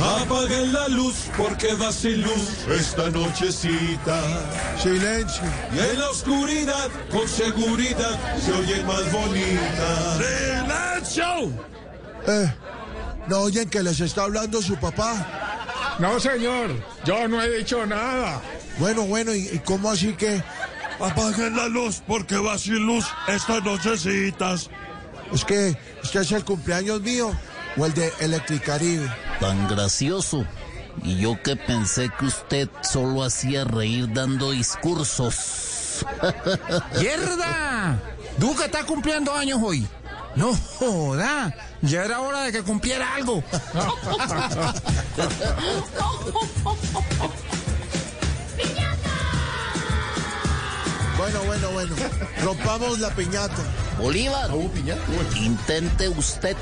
Apaguen la luz porque va sin luz esta nochecita. Silencio. Y en la oscuridad, con seguridad, se oye más bonita. ¡Silencio! Eh, ¿No oyen que les está hablando su papá? No, señor, yo no he dicho nada. Bueno, bueno, ¿y, y cómo así que Apaguen la luz porque va sin luz estas nochecitas. es que este es el cumpleaños mío o el de Electricaribe? Tan gracioso. Y yo que pensé que usted solo hacía reír dando discursos. ¡Mierda! Duque está cumpliendo años hoy. No joda, ya era hora de que cumpliera algo. Bueno, bueno, bueno. Rompamos la piñata. Bolívar, intente usted.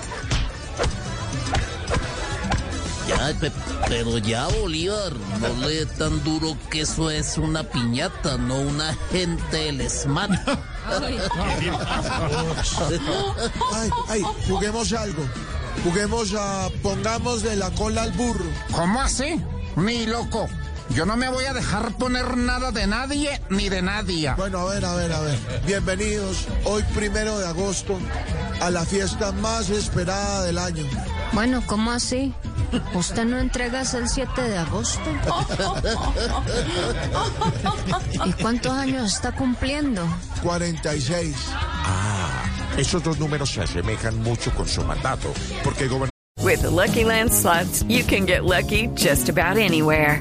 Ya, pe- pero ya, Bolívar, no le tan duro que eso es una piñata, no una gente del SMAT. Ay, ay, juguemos algo. Juguemos a pongamos de la cola al burro. ¿Cómo así? Ni loco. Yo no me voy a dejar poner nada de nadie ni de nadie. Bueno, a ver, a ver, a ver. Bienvenidos hoy primero de agosto a la fiesta más esperada del año. Bueno, ¿cómo así? ¿Usted no entrega hasta el 7 de agosto? ¿Y cuántos años está cumpliendo? 46. Esos dos números se asemejan mucho con su mandato, porque gobernador With the Lucky Land slots, you can get lucky just about anywhere.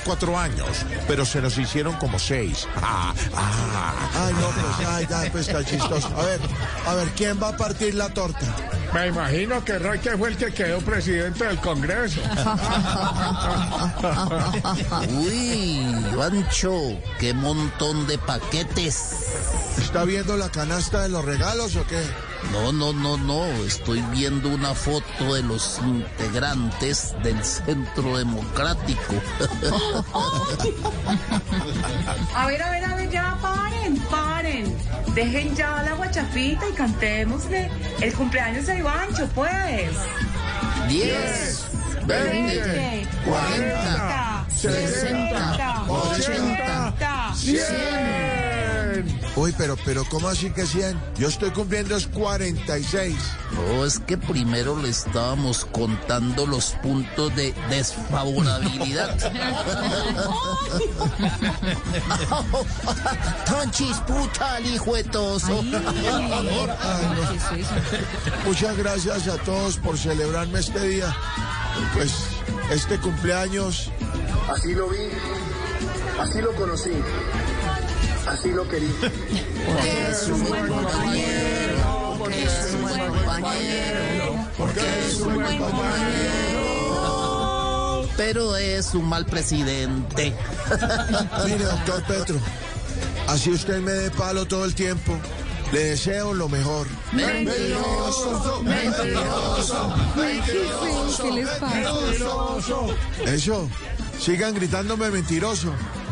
Cuatro años, pero se nos hicieron como seis. Ah, ah. Ay, no, pues, ay, pues chistoso. A ver, a ver, ¿quién va a partir la torta? Me imagino que Roque fue el que quedó presidente del Congreso. Uy, Pancho, qué montón de paquetes. ¿Está viendo la canasta de los regalos o qué? No, no, no, no. Estoy viendo una foto de los integrantes del Centro Democrático. A ver, a ver, a ver, ya paren, paren. Dejen ya la guachafita y cantémosle el cumpleaños a Ivancho, pues. 10, 20, 40, 60, 80, 100. Uy, pero, pero, ¿cómo así que 100? Yo estoy cumpliendo es 46. No, es que primero le estábamos contando los puntos de desfavorabilidad. Tan chisputa el hijo de toso. Muchas gracias a todos por celebrarme este día. Pues este cumpleaños Así lo vi, así lo conocí, así lo querí. Porque es un buen compañero, porque es un buen compañero, porque es un buen compañero. Pero es un mal presidente. Mire, doctor Petro, así usted me dé palo todo el tiempo. Le deseo lo mejor. Mentiroso, mentiroso, mentiroso. ¿Qué les pasa? Eso, sigan gritándome mentiroso,